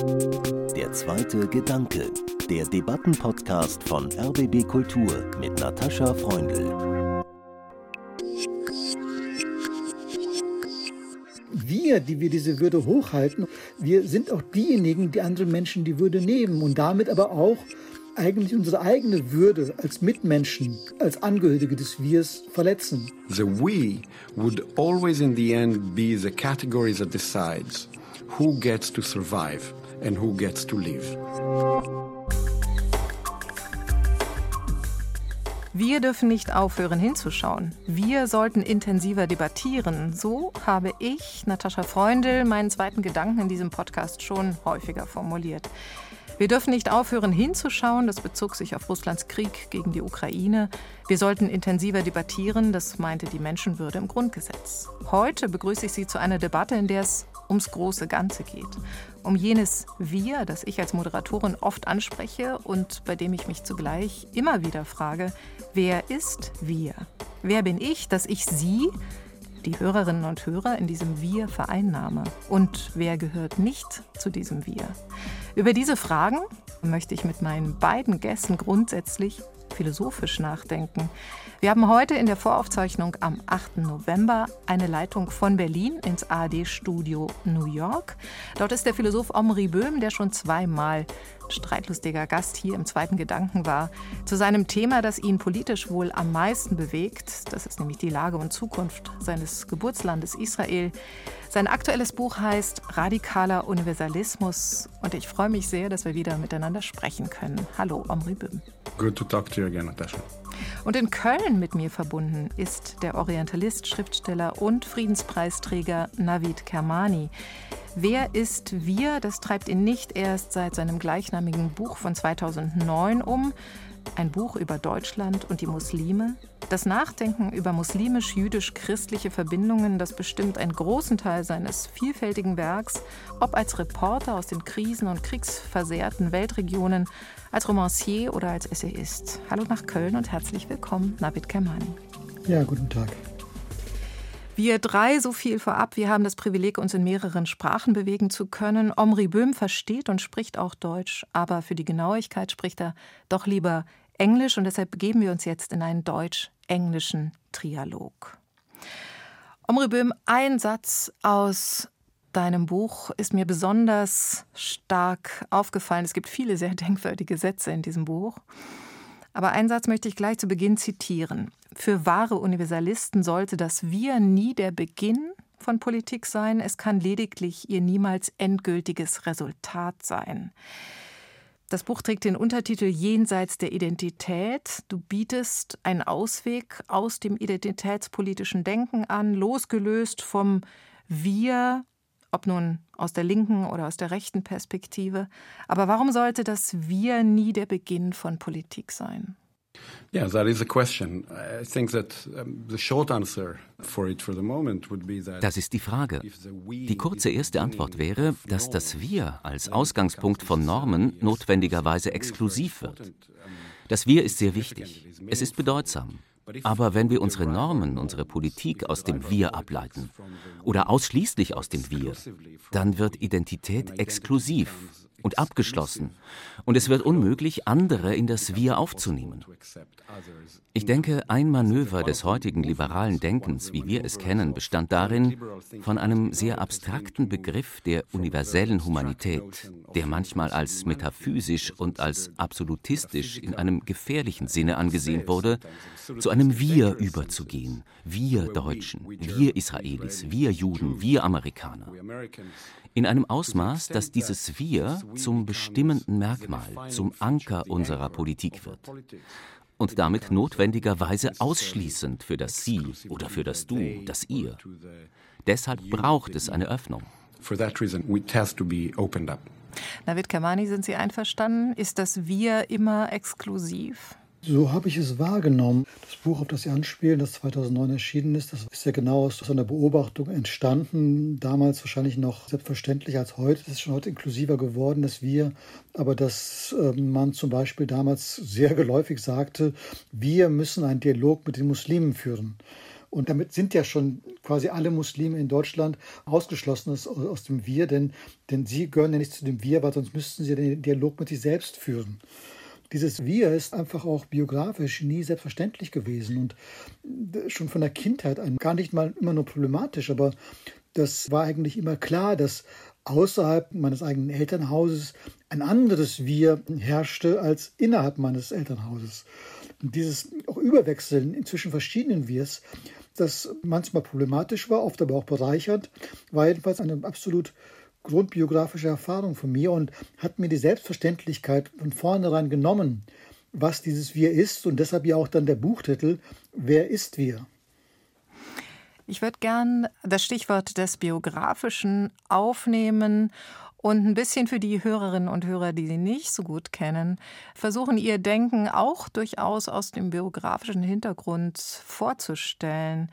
Der zweite Gedanke, der Debattenpodcast von RBB Kultur mit Natascha Freundl. Wir, die wir diese Würde hochhalten, wir sind auch diejenigen, die anderen Menschen die Würde nehmen und damit aber auch eigentlich unsere eigene Würde als Mitmenschen, als Angehörige des Wirs verletzen. The we would always in the end be the category that decides who gets to survive and who gets to live. Wir dürfen nicht aufhören hinzuschauen. Wir sollten intensiver debattieren. So habe ich, Natascha Freundl, meinen zweiten Gedanken in diesem Podcast schon häufiger formuliert. Wir dürfen nicht aufhören hinzuschauen, das bezog sich auf Russlands Krieg gegen die Ukraine. Wir sollten intensiver debattieren, das meinte die Menschenwürde im Grundgesetz. Heute begrüße ich Sie zu einer Debatte, in der es ums große Ganze geht. Um jenes Wir, das ich als Moderatorin oft anspreche und bei dem ich mich zugleich immer wieder frage, wer ist wir? Wer bin ich, dass ich Sie, die Hörerinnen und Hörer in diesem Wir vereinnahme? Und wer gehört nicht zu diesem Wir? Über diese Fragen möchte ich mit meinen beiden Gästen grundsätzlich philosophisch nachdenken. Wir haben heute in der Voraufzeichnung am 8. November eine Leitung von Berlin ins ARD-Studio New York. Dort ist der Philosoph Omri Böhm, der schon zweimal streitlustiger Gast hier im zweiten Gedanken war, zu seinem Thema, das ihn politisch wohl am meisten bewegt. Das ist nämlich die Lage und Zukunft seines Geburtslandes Israel. Sein aktuelles Buch heißt Radikaler Universalismus und ich freue mich sehr, dass wir wieder miteinander sprechen können. Hallo, Omri Böhm. Good to talk to you again, Natasha. Und in Köln mit mir verbunden ist der Orientalist, Schriftsteller und Friedenspreisträger Navid Kermani. Wer ist wir? Das treibt ihn nicht erst seit seinem gleichnamigen Buch von 2009 um. Ein Buch über Deutschland und die Muslime. Das Nachdenken über muslimisch-jüdisch-christliche Verbindungen, das bestimmt einen großen Teil seines vielfältigen Werks, ob als Reporter aus den krisen- und kriegsversehrten Weltregionen, als Romancier oder als Essayist. Hallo nach Köln und herzlich willkommen, Navid Kermani. Ja, guten Tag. Wir drei, so viel vorab, wir haben das Privileg, uns in mehreren Sprachen bewegen zu können. Omri Böhm versteht und spricht auch Deutsch, aber für die Genauigkeit spricht er doch lieber Englisch und deshalb begeben wir uns jetzt in einen deutsch-englischen Trialog. Omri Böhm, ein Satz aus deinem Buch ist mir besonders stark aufgefallen. Es gibt viele sehr denkwürdige Sätze in diesem Buch. Aber einen Satz möchte ich gleich zu Beginn zitieren. Für wahre Universalisten sollte das Wir nie der Beginn von Politik sein, es kann lediglich ihr niemals endgültiges Resultat sein. Das Buch trägt den Untertitel Jenseits der Identität. Du bietest einen Ausweg aus dem identitätspolitischen Denken an, losgelöst vom Wir, ob nun aus der linken oder aus der rechten Perspektive. Aber warum sollte das Wir nie der Beginn von Politik sein? Yeah, that is a question. I think that the short answer for it for the moment would be that Das ist die Frage. Die kurze erste Antwort wäre, dass das Wir als Ausgangspunkt von Normen notwendigerweise exklusiv wird. Das Wir ist sehr wichtig. Es ist bedeutsam. Aber wenn wir unsere Normen, unsere Politik aus dem Wir ableiten oder ausschließlich aus dem Wir, dann wird Identität exklusiv und abgeschlossen und es wird unmöglich, andere in das Wir aufzunehmen. Ich denke, ein Manöver des heutigen liberalen Denkens, wie wir es kennen, bestand darin, von einem sehr abstrakten Begriff der universellen Humanität, der manchmal als metaphysisch und als absolutistisch in einem gefährlichen Sinne angesehen wurde, zu einem Wir überzugehen. Wir Deutschen, wir Israelis, wir Juden, wir Amerikaner. In einem Ausmaß, dass dieses Wir zum bestimmenden Merkmal, zum Anker unserer Politik wird und damit notwendigerweise ausschließend für das Sie oder für das Du, das Ihr. Deshalb braucht es eine Öffnung. Navid Kermani, sind Sie einverstanden? Ist das Wir immer exklusiv? So habe ich es wahrgenommen. Das Buch, auf das Sie anspielen, das 2009 erschienen ist, das ist ja genau aus einer Beobachtung entstanden. Damals wahrscheinlich noch selbstverständlich als heute. Es ist schon heute inklusiver geworden, dass wir, aber dass ähm, man zum Beispiel damals sehr geläufig sagte, wir müssen einen Dialog mit den Muslimen führen. Und damit sind ja schon quasi alle Muslime in Deutschland ausgeschlossen aus, aus dem Wir, denn, denn sie gehören ja nicht zu dem Wir, weil sonst müssten sie den Dialog mit sich selbst führen. Dieses Wir ist einfach auch biografisch nie selbstverständlich gewesen und schon von der Kindheit an gar nicht mal immer nur problematisch, aber das war eigentlich immer klar, dass außerhalb meines eigenen Elternhauses ein anderes Wir herrschte als innerhalb meines Elternhauses. Und dieses auch Überwechseln zwischen verschiedenen Wirs, das manchmal problematisch war, oft aber auch bereichernd, war jedenfalls eine absolut grundbiografische Erfahrung von mir und hat mir die Selbstverständlichkeit von vornherein genommen, was dieses Wir ist und deshalb ja auch dann der Buchtitel Wer ist wir? Ich würde gern das Stichwort des Biografischen aufnehmen und ein bisschen für die Hörerinnen und Hörer, die Sie nicht so gut kennen, versuchen, Ihr Denken auch durchaus aus dem biografischen Hintergrund vorzustellen.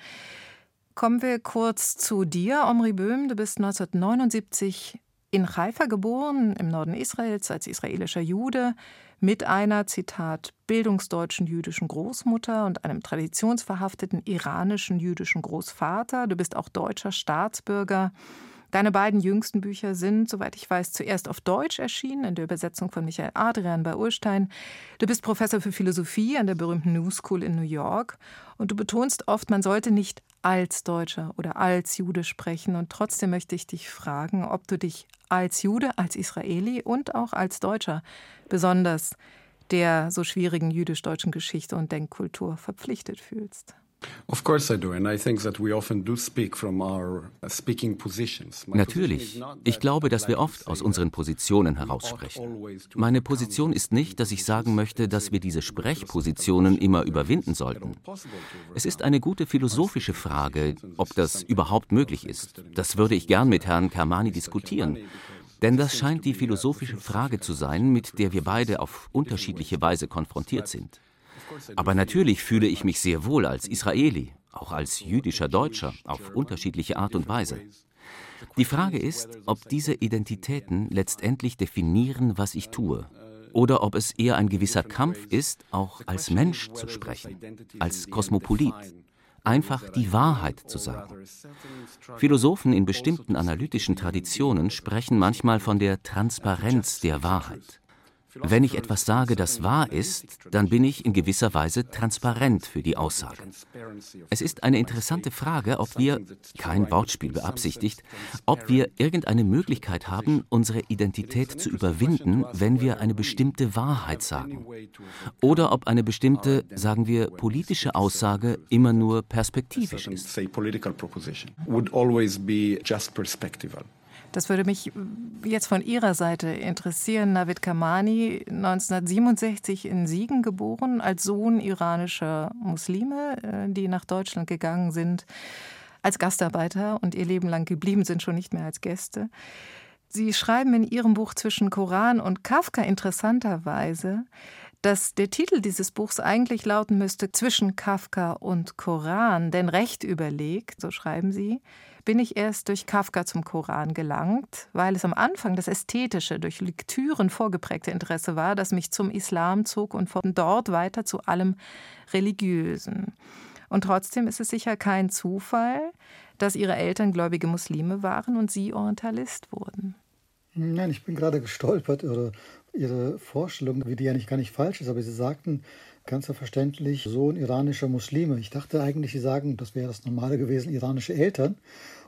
Kommen wir kurz zu dir, Omri Böhm. Du bist 1979 in Haifa geboren, im Norden Israels, als israelischer Jude, mit einer, Zitat, bildungsdeutschen jüdischen Großmutter und einem traditionsverhafteten iranischen jüdischen Großvater. Du bist auch deutscher Staatsbürger. Deine beiden jüngsten Bücher sind, soweit ich weiß, zuerst auf Deutsch erschienen, in der Übersetzung von Michael Adrian bei Urstein. Du bist Professor für Philosophie an der berühmten New School in New York und du betonst oft, man sollte nicht als Deutscher oder als Jude sprechen. Und trotzdem möchte ich dich fragen, ob du dich als Jude, als Israeli und auch als Deutscher besonders der so schwierigen jüdisch-deutschen Geschichte und Denkkultur verpflichtet fühlst. Uh. Natürlich. Ich glaube, dass wir oft aus unseren Positionen heraussprechen. Meine Position ist nicht, dass ich sagen möchte, dass wir diese Sprechpositionen immer überwinden sollten. Es ist eine gute philosophische Frage, ob das überhaupt möglich ist. Das würde ich gern mit Herrn Kermani diskutieren. Denn das scheint die philosophische Frage zu sein, mit der wir beide auf unterschiedliche Weise konfrontiert sind. Aber natürlich fühle ich mich sehr wohl als Israeli, auch als jüdischer Deutscher, auf unterschiedliche Art und Weise. Die Frage ist, ob diese Identitäten letztendlich definieren, was ich tue, oder ob es eher ein gewisser Kampf ist, auch als Mensch zu sprechen, als Kosmopolit, einfach die Wahrheit zu sagen. Philosophen in bestimmten analytischen Traditionen sprechen manchmal von der Transparenz der Wahrheit. Wenn ich etwas sage, das wahr ist, dann bin ich in gewisser Weise transparent für die Aussage. Es ist eine interessante Frage, ob wir, kein Wortspiel beabsichtigt, ob wir irgendeine Möglichkeit haben, unsere Identität zu überwinden, wenn wir eine bestimmte Wahrheit sagen. Oder ob eine bestimmte, sagen wir, politische Aussage immer nur perspektivisch ist. Das würde mich jetzt von Ihrer Seite interessieren. Navid Kamani, 1967 in Siegen geboren, als Sohn iranischer Muslime, äh, die nach Deutschland gegangen sind als Gastarbeiter und ihr Leben lang geblieben sind, schon nicht mehr als Gäste. Sie schreiben in Ihrem Buch zwischen Koran und Kafka interessanterweise, dass der Titel dieses Buchs eigentlich lauten müsste zwischen Kafka und Koran, denn recht überlegt, so schreiben Sie, bin ich erst durch Kafka zum Koran gelangt, weil es am Anfang das ästhetische, durch Lektüren vorgeprägte Interesse war, das mich zum Islam zog und von dort weiter zu allem Religiösen. Und trotzdem ist es sicher kein Zufall, dass ihre Eltern gläubige Muslime waren und sie Orientalist wurden. Nein, ich bin gerade gestolpert über Ihre Vorstellung, wie die ja nicht gar nicht falsch ist, aber Sie sagten ganz verständlich Sohn iranischer Muslime. Ich dachte eigentlich, Sie sagen, das wäre das Normale gewesen, iranische Eltern.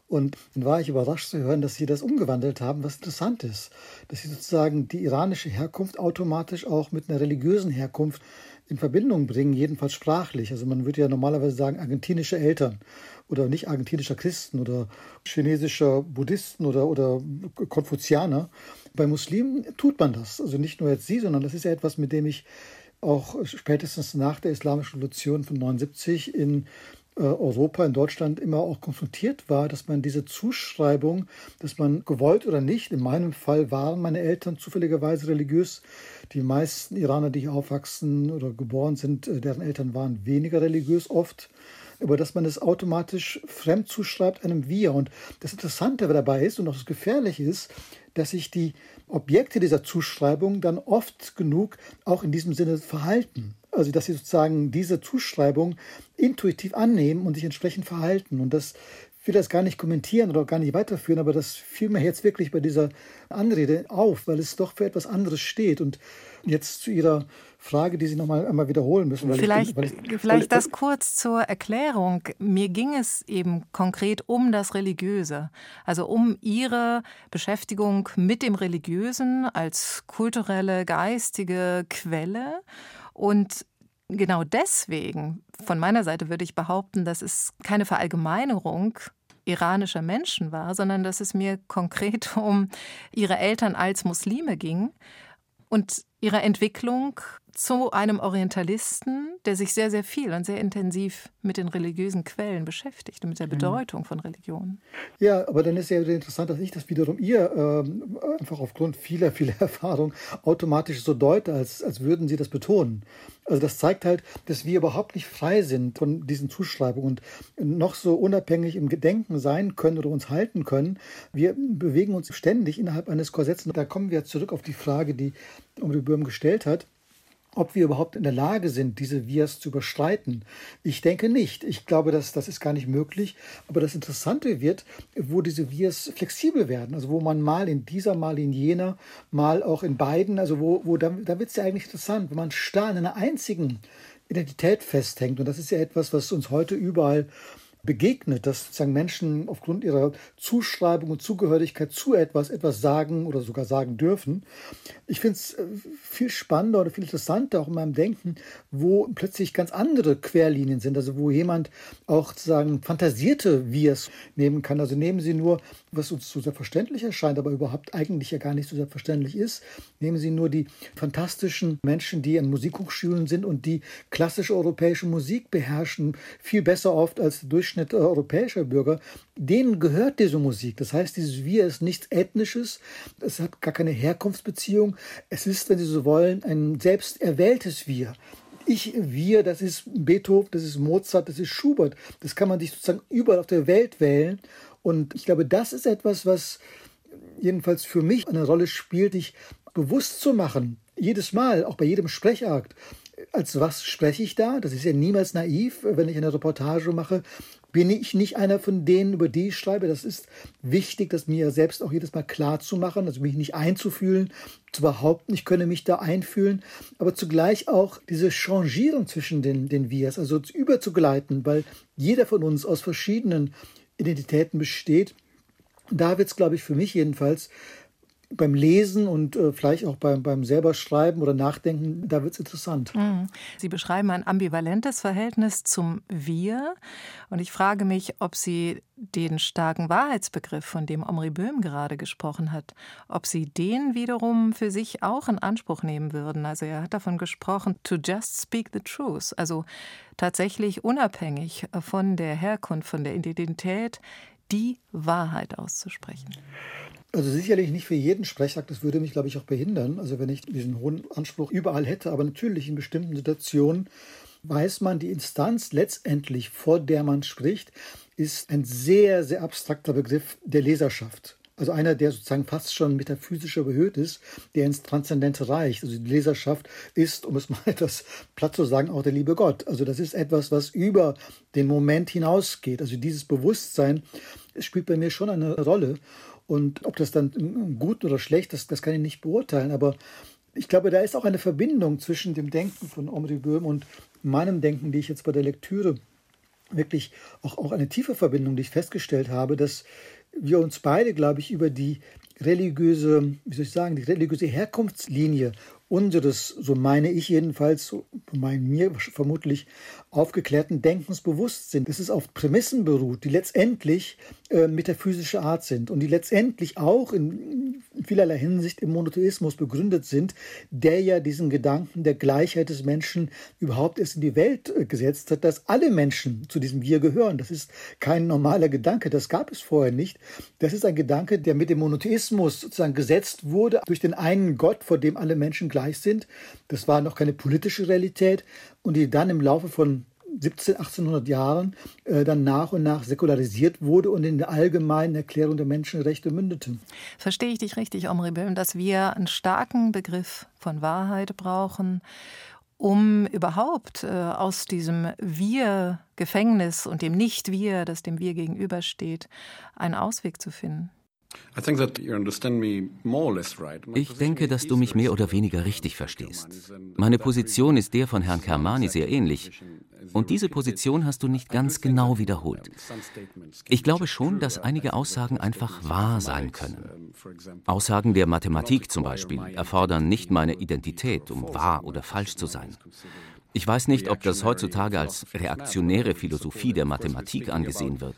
Und dann war ich überrascht zu hören, dass sie das umgewandelt haben, was interessant ist. Dass sie sozusagen die iranische Herkunft automatisch auch mit einer religiösen Herkunft in Verbindung bringen, jedenfalls sprachlich. Also man würde ja normalerweise sagen argentinische Eltern oder nicht argentinischer Christen oder chinesischer Buddhisten oder, oder Konfuzianer. Bei Muslimen tut man das. Also nicht nur jetzt sie, sondern das ist ja etwas, mit dem ich auch spätestens nach der Islamischen Revolution von 79 in Europa, in Deutschland immer auch konfrontiert war, dass man diese Zuschreibung, dass man gewollt oder nicht, in meinem Fall waren meine Eltern zufälligerweise religiös. Die meisten Iraner, die hier aufwachsen oder geboren sind, äh, deren Eltern waren weniger religiös oft aber dass man es automatisch fremd zuschreibt einem Wir. Und das Interessante dabei ist und auch das Gefährliche ist, dass sich die Objekte dieser Zuschreibung dann oft genug auch in diesem Sinne verhalten. Also, dass sie sozusagen diese Zuschreibung intuitiv annehmen und sich entsprechend verhalten. Und das will das gar nicht kommentieren oder gar nicht weiterführen, aber das fiel mir jetzt wirklich bei dieser Anrede auf, weil es doch für etwas anderes steht. Und jetzt zu Ihrer Frage, die Sie noch mal einmal wiederholen müssen. vielleicht ich, ich, vielleicht ich, das kurz zur Erklärung. Mir ging es eben konkret um das Religiöse, also um Ihre Beschäftigung mit dem Religiösen als kulturelle, geistige Quelle und genau deswegen, von meiner Seite würde ich behaupten, dass es keine Verallgemeinerung iranischer Menschen war, sondern dass es mir konkret um ihre Eltern als Muslime ging und ihre Entwicklung zu einem Orientalisten, der sich sehr, sehr viel und sehr intensiv mit den religiösen Quellen beschäftigt und mit der mhm. Bedeutung von Religion. Ja, aber dann ist ja wieder interessant, dass ich das wiederum ihr äh, einfach aufgrund vieler, vieler Erfahrung automatisch so deute, als, als würden sie das betonen. Also das zeigt halt, dass wir überhaupt nicht frei sind von diesen Zuschreibungen und noch so unabhängig im Gedenken sein können oder uns halten können. Wir bewegen uns ständig innerhalb eines Korsetts. Da kommen wir zurück auf die Frage, die Omri Böhm gestellt hat ob wir überhaupt in der Lage sind, diese Vias zu überschreiten. Ich denke nicht. Ich glaube, dass das ist gar nicht möglich. Aber das Interessante wird, wo diese Vias flexibel werden. Also wo man mal in dieser, mal in jener, mal auch in beiden, also wo, wo da, da wird es ja eigentlich interessant, wenn man starr in einer einzigen Identität festhängt. Und das ist ja etwas, was uns heute überall begegnet, dass sozusagen Menschen aufgrund ihrer Zuschreibung und Zugehörigkeit zu etwas etwas sagen oder sogar sagen dürfen. Ich finde es äh, viel spannender oder viel interessanter auch in meinem Denken, wo plötzlich ganz andere Querlinien sind, also wo jemand auch sozusagen fantasierte Wirs nehmen kann. Also nehmen Sie nur, was uns so selbstverständlich erscheint, aber überhaupt eigentlich ja gar nicht so selbstverständlich ist, nehmen Sie nur die fantastischen Menschen, die an Musikhochschulen sind und die klassische europäische Musik beherrschen, viel besser oft als Durchschnitt europäischer Bürger, denen gehört diese Musik. Das heißt, dieses Wir ist nichts Ethnisches, es hat gar keine Herkunftsbeziehung. Es ist, wenn Sie so wollen, ein selbst erwähltes Wir. Ich, wir, das ist Beethoven, das ist Mozart, das ist Schubert. Das kann man sich sozusagen überall auf der Welt wählen. Und ich glaube, das ist etwas, was jedenfalls für mich eine Rolle spielt, dich bewusst zu machen. Jedes Mal, auch bei jedem Sprechakt, als was spreche ich da? Das ist ja niemals naiv, wenn ich eine Reportage mache. Bin ich nicht einer von denen, über die ich schreibe? Das ist wichtig, das mir selbst auch jedes Mal klar zu machen, also mich nicht einzufühlen, zu behaupten, ich könne mich da einfühlen, aber zugleich auch diese Changierung zwischen den, den Wirs, also überzugleiten, weil jeder von uns aus verschiedenen Identitäten besteht. Da wird es, glaube ich, für mich jedenfalls beim Lesen und äh, vielleicht auch beim, beim selber Schreiben oder Nachdenken, da wird es interessant. Mhm. Sie beschreiben ein ambivalentes Verhältnis zum Wir. Und ich frage mich, ob Sie den starken Wahrheitsbegriff, von dem Omri Böhm gerade gesprochen hat, ob Sie den wiederum für sich auch in Anspruch nehmen würden. Also er hat davon gesprochen, to just speak the truth, also tatsächlich unabhängig von der Herkunft, von der Identität, die Wahrheit auszusprechen. Also sicherlich nicht für jeden Sprechakt, das würde mich, glaube ich, auch behindern. Also wenn ich diesen hohen Anspruch überall hätte, aber natürlich in bestimmten Situationen weiß man, die Instanz letztendlich, vor der man spricht, ist ein sehr, sehr abstrakter Begriff der Leserschaft. Also einer, der sozusagen fast schon metaphysisch überhöht ist, der ins Transzendente reicht. Also die Leserschaft ist, um es mal etwas platt zu sagen, auch der liebe Gott. Also das ist etwas, was über den Moment hinausgeht. Also dieses Bewusstsein spielt bei mir schon eine Rolle. Und ob das dann gut oder schlecht ist, das kann ich nicht beurteilen. Aber ich glaube, da ist auch eine Verbindung zwischen dem Denken von Omri Böhm und meinem Denken, die ich jetzt bei der Lektüre wirklich auch, auch eine tiefe Verbindung, die ich festgestellt habe, dass wir uns beide, glaube ich, über die religiöse, wie soll ich sagen, die religiöse Herkunftslinie unseres, so meine ich jedenfalls, so meinen mir vermutlich aufgeklärten Denkens bewusst sind, dass es auf Prämissen beruht, die letztendlich äh, metaphysische Art sind und die letztendlich auch in vielerlei Hinsicht im Monotheismus begründet sind, der ja diesen Gedanken der Gleichheit des Menschen überhaupt erst in die Welt äh, gesetzt hat, dass alle Menschen zu diesem Wir gehören. Das ist kein normaler Gedanke, das gab es vorher nicht. Das ist ein Gedanke, der mit dem Monotheismus sozusagen gesetzt wurde durch den einen Gott, vor dem alle Menschen gleich sind. Das war noch keine politische Realität und die dann im Laufe von 17, 1800 Jahren äh, dann nach und nach säkularisiert wurde und in der allgemeinen Erklärung der Menschenrechte mündete. Verstehe ich dich richtig, Omri Böhm, dass wir einen starken Begriff von Wahrheit brauchen um überhaupt äh, aus diesem Wir-Gefängnis und dem Nicht-Wir, das dem Wir gegenübersteht, einen Ausweg zu finden? Ich denke, dass du mich mehr oder weniger richtig verstehst. Meine Position ist der von Herrn Kermani sehr ähnlich. Und diese Position hast du nicht ganz genau wiederholt. Ich glaube schon, dass einige Aussagen einfach wahr sein können. Aussagen der Mathematik zum Beispiel erfordern nicht meine Identität, um wahr oder falsch zu sein. Ich weiß nicht, ob das heutzutage als reaktionäre Philosophie der Mathematik angesehen wird,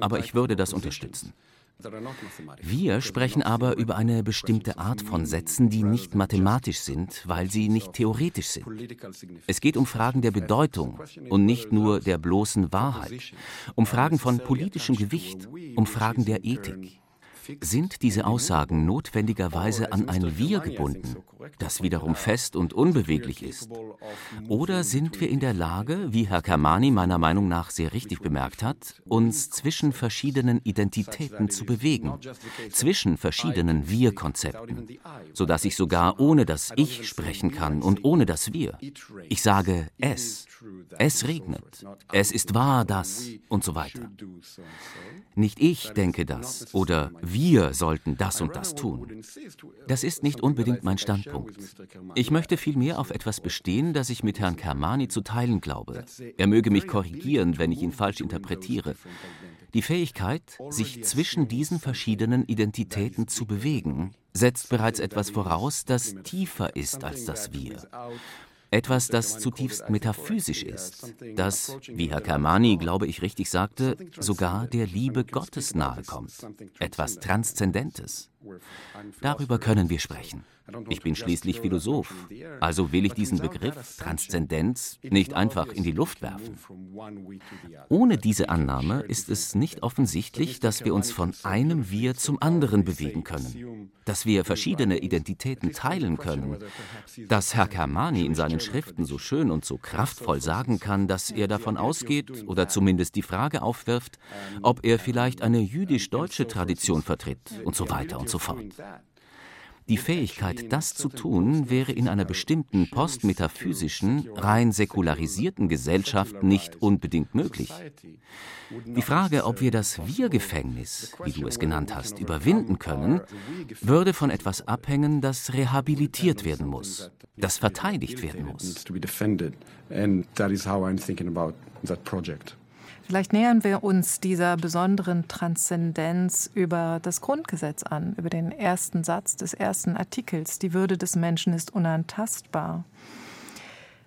aber ich würde das unterstützen. Wir sprechen aber über eine bestimmte Art von Sätzen, die nicht mathematisch sind, weil sie nicht theoretisch sind. Es geht um Fragen der Bedeutung und nicht nur der bloßen Wahrheit, um Fragen von politischem Gewicht, um Fragen der Ethik. Sind diese Aussagen notwendigerweise an ein Wir gebunden, das wiederum fest und unbeweglich ist? Oder sind wir in der Lage, wie Herr Kermani meiner Meinung nach sehr richtig bemerkt hat, uns zwischen verschiedenen Identitäten zu bewegen, zwischen verschiedenen Wir-Konzepten, sodass ich sogar ohne das Ich sprechen kann und ohne das Wir. Ich sage es. Es regnet. Es ist wahr, das und so weiter. Nicht ich denke das oder wir sollten das und das tun. Das ist nicht unbedingt mein Standpunkt. Ich möchte vielmehr auf etwas bestehen, das ich mit Herrn Kermani zu teilen glaube. Er möge mich korrigieren, wenn ich ihn falsch interpretiere. Die Fähigkeit, sich zwischen diesen verschiedenen Identitäten zu bewegen, setzt bereits etwas voraus, das tiefer ist als das Wir. Etwas, das zutiefst metaphysisch ist, das, wie Herr Kermani, glaube ich, richtig sagte, sogar der Liebe Gottes nahe kommt. Etwas Transzendentes. Darüber können wir sprechen. Ich bin schließlich Philosoph, also will ich diesen Begriff Transzendenz nicht einfach in die Luft werfen. Ohne diese Annahme ist es nicht offensichtlich, dass wir uns von einem Wir zum anderen bewegen können, dass wir verschiedene Identitäten teilen können, dass Herr Kermani in seinen Schriften so schön und so kraftvoll sagen kann, dass er davon ausgeht oder zumindest die Frage aufwirft, ob er vielleicht eine jüdisch-deutsche Tradition vertritt und so weiter und so fort. Die Fähigkeit, das zu tun, wäre in einer bestimmten postmetaphysischen, rein säkularisierten Gesellschaft nicht unbedingt möglich. Die Frage, ob wir das Wir-Gefängnis, wie du es genannt hast, überwinden können, würde von etwas abhängen, das rehabilitiert werden muss, das verteidigt werden muss. Vielleicht nähern wir uns dieser besonderen Transzendenz über das Grundgesetz an, über den ersten Satz des ersten Artikels. Die Würde des Menschen ist unantastbar.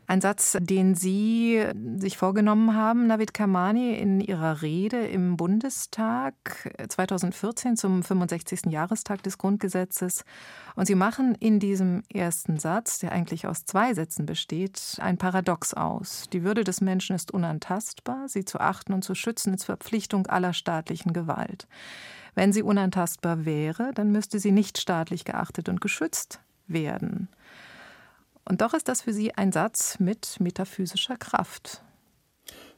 Ein Satz, den Sie sich vorgenommen haben, Navid Kamani, in Ihrer Rede im Bundestag 2014 zum 65. Jahrestag des Grundgesetzes. Und Sie machen in diesem ersten Satz, der eigentlich aus zwei Sätzen besteht, ein Paradox aus. Die Würde des Menschen ist unantastbar. Sie zu achten und zu schützen ist Verpflichtung aller staatlichen Gewalt. Wenn sie unantastbar wäre, dann müsste sie nicht staatlich geachtet und geschützt werden. Und doch ist das für Sie ein Satz mit metaphysischer Kraft.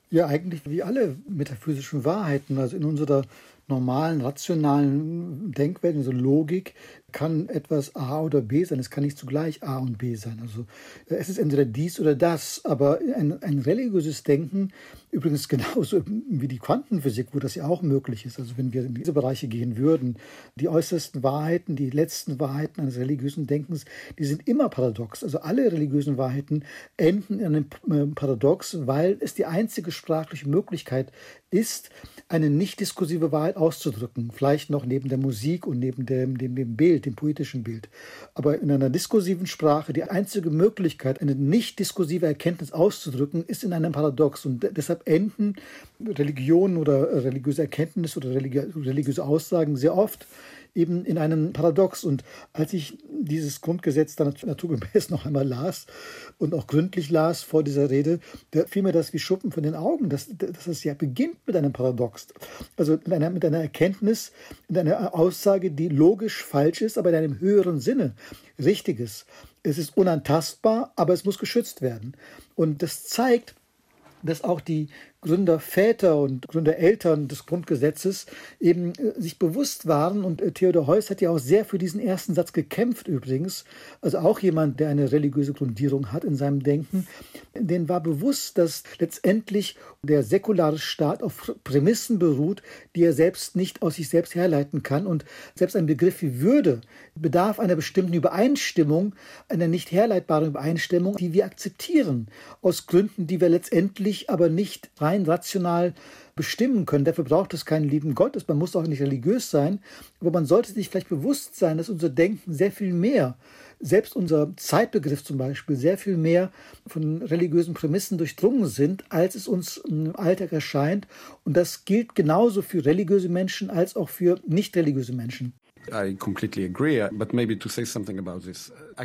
Ja, eigentlich wie alle metaphysischen Wahrheiten. Also in unserer normalen, rationalen Denkwelt, in so Logik, kann etwas A oder B sein. Es kann nicht zugleich A und B sein. Also äh, es ist entweder dies oder das. Aber ein, ein religiöses Denken, übrigens genauso wie die Quantenphysik, wo das ja auch möglich ist. Also wenn wir in diese Bereiche gehen würden, die äußersten Wahrheiten, die letzten Wahrheiten eines religiösen Denkens, die sind immer paradox. Also alle religiösen Wahrheiten enden in einem äh, Paradox, weil es die einzige sprachliche Möglichkeit ist, eine nicht diskursive Wahrheit auszudrücken. Vielleicht noch neben der Musik und neben dem, dem, dem Bild dem poetischen Bild. Aber in einer diskursiven Sprache, die einzige Möglichkeit, eine nicht diskursive Erkenntnis auszudrücken, ist in einem Paradox. Und deshalb enden Religionen oder religiöse Erkenntnisse oder religiöse Aussagen sehr oft eben in einem Paradox. Und als ich dieses Grundgesetz dann naturgemäß noch einmal las und auch gründlich las vor dieser Rede, da fiel mir das wie Schuppen von den Augen, dass, dass es ja beginnt mit einem Paradox. Also mit einer, mit einer Erkenntnis, mit einer Aussage, die logisch falsch ist, aber in einem höheren Sinne richtig ist. Es ist unantastbar, aber es muss geschützt werden. Und das zeigt, dass auch die Gründerväter und Gründereltern des Grundgesetzes eben äh, sich bewusst waren. Und äh, Theodor Heuss hat ja auch sehr für diesen ersten Satz gekämpft übrigens. Also auch jemand, der eine religiöse Grundierung hat in seinem Denken. Den war bewusst, dass letztendlich der säkulare Staat auf Prämissen beruht, die er selbst nicht aus sich selbst herleiten kann. Und selbst ein Begriff wie Würde bedarf einer bestimmten Übereinstimmung, einer nicht herleitbaren Übereinstimmung, die wir akzeptieren, aus Gründen, die wir letztendlich aber nicht rein rational bestimmen können. Dafür braucht es keinen lieben Gott, man muss auch nicht religiös sein, aber man sollte sich vielleicht bewusst sein, dass unser Denken sehr viel mehr, selbst unser Zeitbegriff zum Beispiel, sehr viel mehr von religiösen Prämissen durchdrungen sind, als es uns im Alltag erscheint. Und das gilt genauso für religiöse Menschen als auch für nicht religiöse Menschen.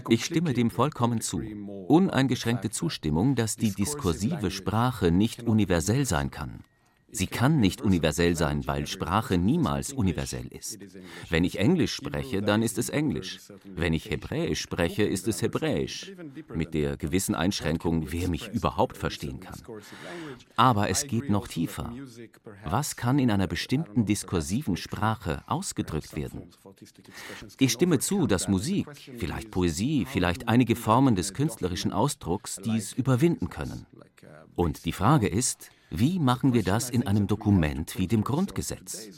Ich stimme dem vollkommen zu. Uneingeschränkte Zustimmung, dass die diskursive Sprache nicht universell sein kann. Sie kann nicht universell sein, weil Sprache niemals universell ist. Wenn ich Englisch spreche, dann ist es Englisch. Wenn ich Hebräisch spreche, ist es Hebräisch. Mit der gewissen Einschränkung, wer mich überhaupt verstehen kann. Aber es geht noch tiefer. Was kann in einer bestimmten diskursiven Sprache ausgedrückt werden? Ich stimme zu, dass Musik, vielleicht Poesie, vielleicht einige Formen des künstlerischen Ausdrucks dies überwinden können. Und die Frage ist, wie machen wir das in einem Dokument wie dem Grundgesetz?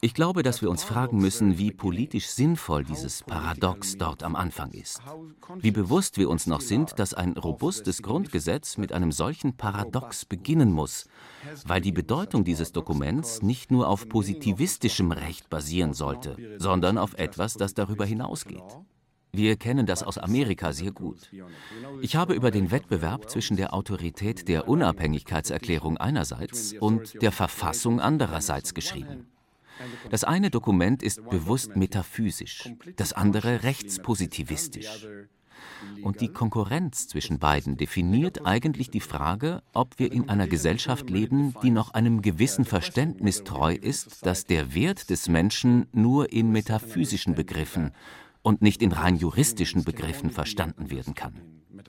Ich glaube, dass wir uns fragen müssen, wie politisch sinnvoll dieses Paradox dort am Anfang ist. Wie bewusst wir uns noch sind, dass ein robustes Grundgesetz mit einem solchen Paradox beginnen muss, weil die Bedeutung dieses Dokuments nicht nur auf positivistischem Recht basieren sollte, sondern auf etwas, das darüber hinausgeht. Wir kennen das aus Amerika sehr gut. Ich habe über den Wettbewerb zwischen der Autorität der Unabhängigkeitserklärung einerseits und der Verfassung andererseits geschrieben. Das eine Dokument ist bewusst metaphysisch, das andere rechtspositivistisch. Und die Konkurrenz zwischen beiden definiert eigentlich die Frage, ob wir in einer Gesellschaft leben, die noch einem gewissen Verständnis treu ist, dass der Wert des Menschen nur in metaphysischen Begriffen und nicht in rein juristischen Begriffen verstanden werden kann.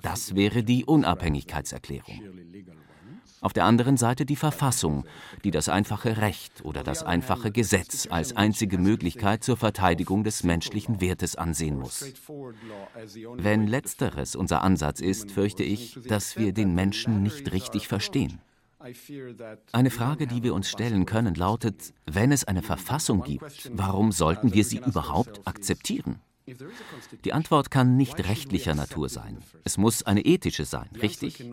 Das wäre die Unabhängigkeitserklärung. Auf der anderen Seite die Verfassung, die das einfache Recht oder das einfache Gesetz als einzige Möglichkeit zur Verteidigung des menschlichen Wertes ansehen muss. Wenn letzteres unser Ansatz ist, fürchte ich, dass wir den Menschen nicht richtig verstehen. Eine Frage, die wir uns stellen können, lautet, wenn es eine Verfassung gibt, warum sollten wir sie überhaupt akzeptieren? Die Antwort kann nicht rechtlicher Natur sein. Es muss eine ethische sein, richtig?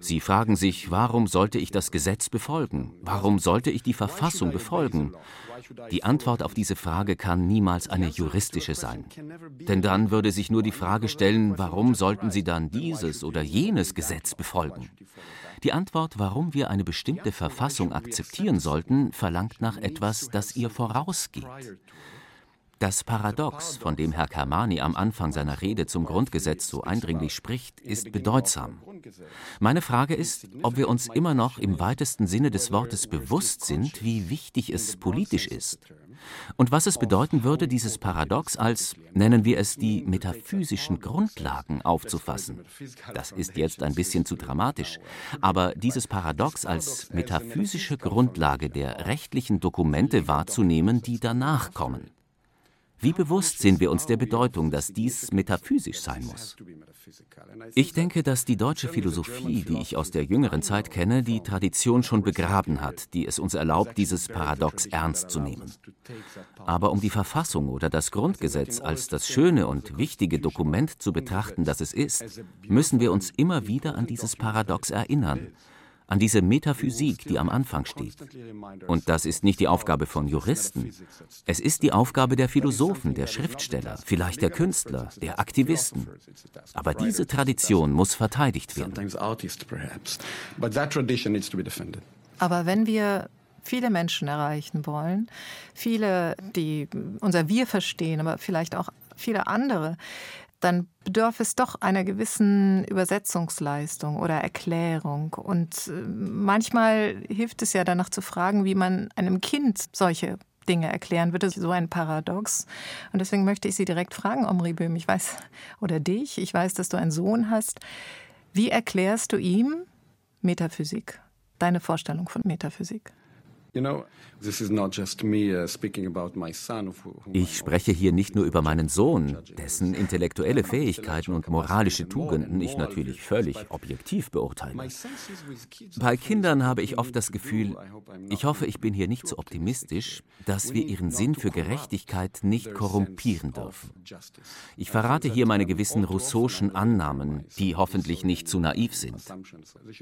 Sie fragen sich, warum sollte ich das Gesetz befolgen? Warum sollte ich die Verfassung befolgen? Die Antwort auf diese Frage kann niemals eine juristische sein. Denn dann würde sich nur die Frage stellen, warum sollten Sie dann dieses oder jenes Gesetz befolgen? Die Antwort, warum wir eine bestimmte Verfassung akzeptieren sollten, verlangt nach etwas, das ihr vorausgeht. Das Paradox, von dem Herr Kermani am Anfang seiner Rede zum Grundgesetz so eindringlich spricht, ist bedeutsam. Meine Frage ist, ob wir uns immer noch im weitesten Sinne des Wortes bewusst sind, wie wichtig es politisch ist. Und was es bedeuten würde, dieses Paradox als, nennen wir es, die metaphysischen Grundlagen aufzufassen. Das ist jetzt ein bisschen zu dramatisch, aber dieses Paradox als metaphysische Grundlage der rechtlichen Dokumente wahrzunehmen, die danach kommen. Wie bewusst sind wir uns der Bedeutung, dass dies metaphysisch sein muss? Ich denke, dass die deutsche Philosophie, die ich aus der jüngeren Zeit kenne, die Tradition schon begraben hat, die es uns erlaubt, dieses Paradox ernst zu nehmen. Aber um die Verfassung oder das Grundgesetz als das schöne und wichtige Dokument zu betrachten, das es ist, müssen wir uns immer wieder an dieses Paradox erinnern an diese Metaphysik, die am Anfang steht. Und das ist nicht die Aufgabe von Juristen. Es ist die Aufgabe der Philosophen, der Schriftsteller, vielleicht der Künstler, der Aktivisten. Aber diese Tradition muss verteidigt werden. Aber wenn wir viele Menschen erreichen wollen, viele, die unser Wir verstehen, aber vielleicht auch viele andere, dann bedarf es doch einer gewissen Übersetzungsleistung oder Erklärung. Und äh, manchmal hilft es ja danach zu fragen, wie man einem Kind solche Dinge erklären würde, so ein Paradox. Und deswegen möchte ich Sie direkt fragen, Omri Böhm, ich weiß, oder dich, ich weiß, dass du einen Sohn hast. Wie erklärst du ihm Metaphysik? deine Vorstellung von Metaphysik? Uh, ich spreche hier nicht nur über meinen Sohn, dessen intellektuelle Fähigkeiten und moralische Tugenden ich natürlich völlig objektiv beurteile. Bei Kindern habe ich oft das Gefühl, ich hoffe, ich bin hier nicht so optimistisch, dass wir ihren Sinn für Gerechtigkeit nicht korrumpieren dürfen. Ich verrate hier meine gewissen rousseauschen Annahmen, die hoffentlich nicht zu naiv sind.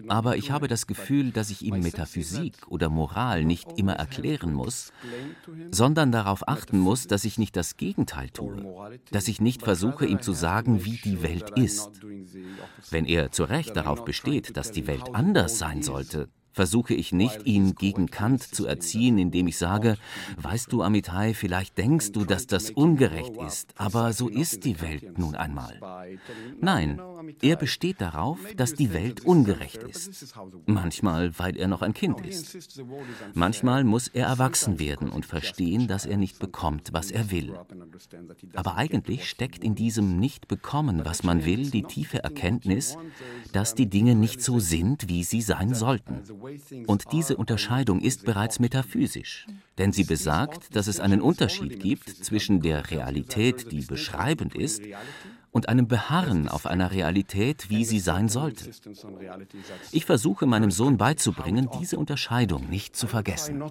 Aber ich habe das Gefühl, dass ich ihm Metaphysik oder Moral nicht nicht immer erklären muss, sondern darauf achten muss, dass ich nicht das Gegenteil tue, dass ich nicht versuche, ihm zu sagen, wie die Welt ist. Wenn er zu Recht darauf besteht, dass die Welt anders sein sollte, versuche ich nicht, ihn gegen Kant zu erziehen, indem ich sage, weißt du, Amitai, vielleicht denkst du, dass das ungerecht ist, aber so ist die Welt nun einmal. Nein, er besteht darauf, dass die Welt ungerecht ist. Manchmal, weil er noch ein Kind ist. Manchmal muss er erwachsen werden und verstehen, dass er nicht bekommt, was er will. Aber eigentlich steckt in diesem Nicht-Bekommen, was man will, die tiefe Erkenntnis, dass die Dinge nicht so sind, wie sie sein sollten. Und diese Unterscheidung ist bereits metaphysisch, denn sie besagt, dass es einen Unterschied gibt zwischen der Realität, die beschreibend ist, und einem Beharren auf einer Realität, wie sie sein sollte. Ich versuche meinem Sohn beizubringen, diese Unterscheidung nicht zu vergessen.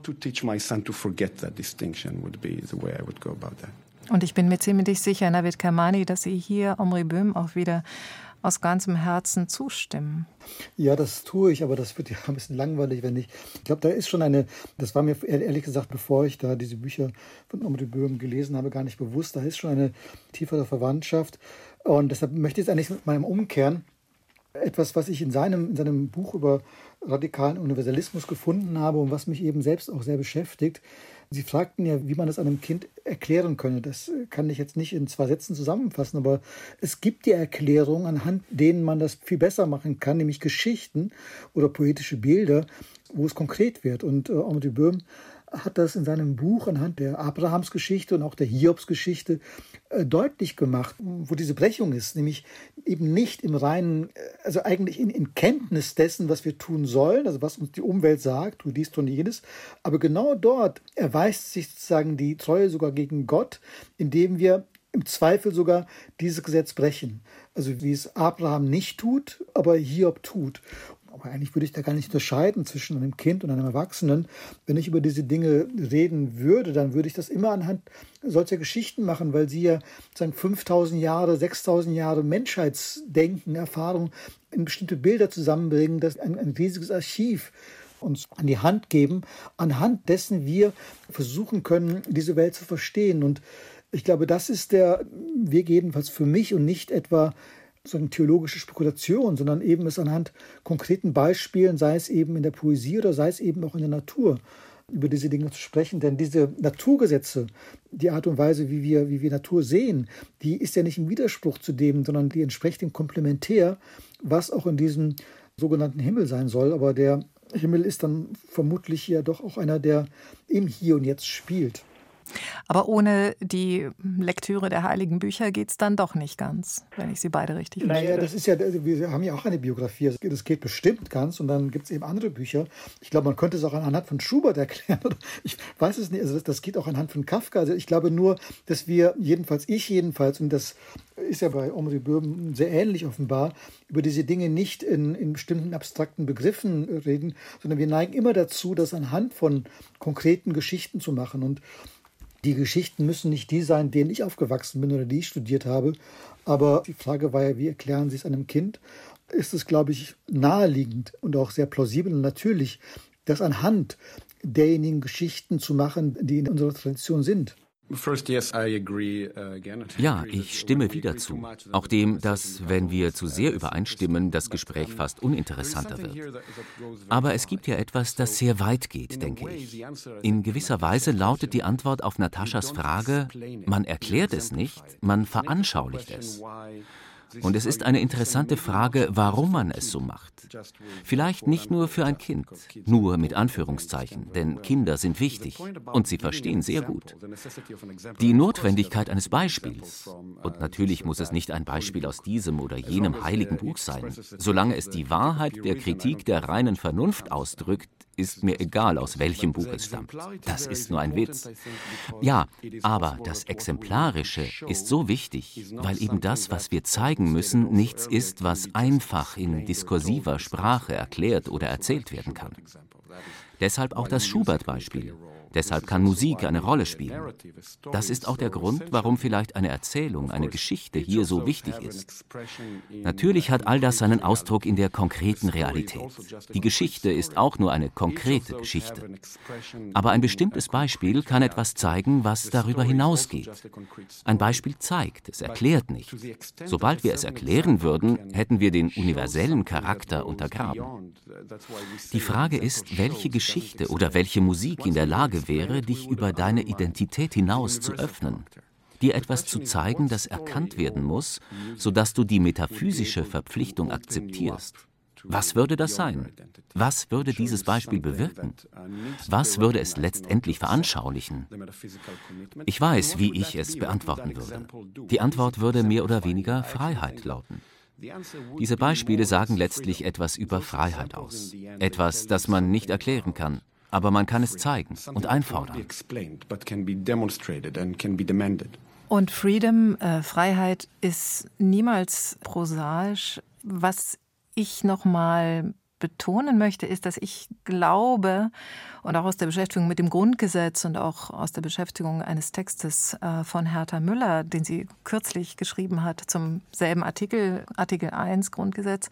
Und ich bin mir ziemlich sicher, Navid Kamani, dass Sie hier Omri Böhm auch wieder aus ganzem Herzen zustimmen. Ja, das tue ich, aber das wird ja ein bisschen langweilig, wenn ich. Ich glaube, da ist schon eine, das war mir ehrlich gesagt, bevor ich da diese Bücher von Omri Böhm gelesen habe, gar nicht bewusst. Da ist schon eine tiefere Verwandtschaft. Und deshalb möchte ich jetzt eigentlich mit meinem Umkehren etwas, was ich in seinem, in seinem Buch über radikalen Universalismus gefunden habe und was mich eben selbst auch sehr beschäftigt, Sie fragten ja, wie man das einem Kind erklären könne. Das kann ich jetzt nicht in zwei Sätzen zusammenfassen, aber es gibt die Erklärungen, anhand denen man das viel besser machen kann, nämlich Geschichten oder poetische Bilder, wo es konkret wird. Und äh, Henri Böhm hat das in seinem Buch anhand der Abrahamsgeschichte und auch der Hiobsgeschichte äh, deutlich gemacht, wo diese Brechung ist, nämlich eben nicht im reinen, äh, also eigentlich in, in, Kenntnis dessen, was wir tun sollen, also was uns die Umwelt sagt, tu dies, tu jenes, aber genau dort erweist sich sozusagen die Treue sogar gegen Gott, indem wir im Zweifel sogar dieses Gesetz brechen. Also wie es Abraham nicht tut, aber Hiob tut. Aber eigentlich würde ich da gar nicht unterscheiden zwischen einem Kind und einem Erwachsenen. Wenn ich über diese Dinge reden würde, dann würde ich das immer anhand solcher Geschichten machen, weil sie ja sagen 5000 Jahre, 6000 Jahre Menschheitsdenken, Erfahrung in bestimmte Bilder zusammenbringen. Das ein, ein riesiges Archiv uns an die Hand geben, anhand dessen wir versuchen können, diese Welt zu verstehen. Und ich glaube, das ist der Weg jedenfalls für mich und nicht etwa so eine theologische Spekulation, sondern eben es anhand konkreten Beispielen, sei es eben in der Poesie oder sei es eben auch in der Natur, über diese Dinge zu sprechen. Denn diese Naturgesetze, die Art und Weise, wie wir, wie wir Natur sehen, die ist ja nicht im Widerspruch zu dem, sondern die entspricht dem Komplementär, was auch in diesem sogenannten Himmel sein soll. Aber der Himmel ist dann vermutlich ja doch auch einer, der im Hier und Jetzt spielt. Aber ohne die Lektüre der heiligen Bücher geht es dann doch nicht ganz, wenn ich sie beide richtig verstehe. Naja, das ist ja, wir haben ja auch eine Biografie, das geht bestimmt ganz und dann gibt es eben andere Bücher. Ich glaube, man könnte es auch anhand von Schubert erklären. Ich weiß es nicht, also das, das geht auch anhand von Kafka. Also ich glaube nur, dass wir, jedenfalls ich jedenfalls, und das ist ja bei Omri Böhm sehr ähnlich offenbar, über diese Dinge nicht in, in bestimmten abstrakten Begriffen reden, sondern wir neigen immer dazu, das anhand von konkreten Geschichten zu machen. Und die Geschichten müssen nicht die sein, denen ich aufgewachsen bin oder die ich studiert habe. Aber die Frage war ja, wie erklären Sie es einem Kind? Ist es, glaube ich, naheliegend und auch sehr plausibel und natürlich, das anhand derjenigen Geschichten zu machen, die in unserer Tradition sind. Uh, ja, ich stimme wieder zu. Auch dem, dass, wenn wir zu sehr übereinstimmen, das Gespräch fast uninteressanter wird. Aber es gibt ja etwas, das sehr weit geht, denke ich. In gewisser Weise lautet die Antwort auf Nataschas Frage, man erklärt es nicht, man veranschaulicht es. Und es ist eine interessante Frage, warum man es so macht. Vielleicht nicht nur für ein Kind, nur mit Anführungszeichen, denn Kinder sind wichtig und sie verstehen sehr gut. Die Notwendigkeit eines Beispiels, und natürlich muss es nicht ein Beispiel aus diesem oder jenem heiligen Buch sein, solange es die Wahrheit der Kritik der reinen Vernunft ausdrückt, ist mir egal, aus welchem Buch es stammt. Das ist nur ein Witz. Ja, aber das Exemplarische ist so wichtig, weil eben das, was wir zeigen müssen, nichts ist, was einfach in diskursiver Sprache erklärt oder erzählt werden kann. Deshalb auch das Schubert-Beispiel. Deshalb kann Musik eine Rolle spielen. Das ist auch der Grund, warum vielleicht eine Erzählung, eine Geschichte hier so wichtig ist. Natürlich hat all das seinen Ausdruck in der konkreten Realität. Die Geschichte ist auch nur eine konkrete Geschichte. Aber ein bestimmtes Beispiel kann etwas zeigen, was darüber hinausgeht. Ein Beispiel zeigt, es erklärt nicht. Sobald wir es erklären würden, hätten wir den universellen Charakter untergraben. Die Frage ist, welche Geschichte oder welche Musik in der Lage Wäre, dich über deine Identität hinaus zu öffnen, dir etwas zu zeigen, das erkannt werden muss, sodass du die metaphysische Verpflichtung akzeptierst. Was würde das sein? Was würde dieses Beispiel bewirken? Was würde es letztendlich veranschaulichen? Ich weiß, wie ich es beantworten würde. Die Antwort würde mehr oder weniger Freiheit lauten. Diese Beispiele sagen letztlich etwas über Freiheit aus. Etwas, das man nicht erklären kann, aber man kann es zeigen und einfordern. Und Freedom, äh, Freiheit, ist niemals prosaisch. Was ich nochmal betonen möchte, ist, dass ich glaube und auch aus der Beschäftigung mit dem Grundgesetz und auch aus der Beschäftigung eines Textes äh, von Hertha Müller, den sie kürzlich geschrieben hat zum selben Artikel, Artikel 1 Grundgesetz.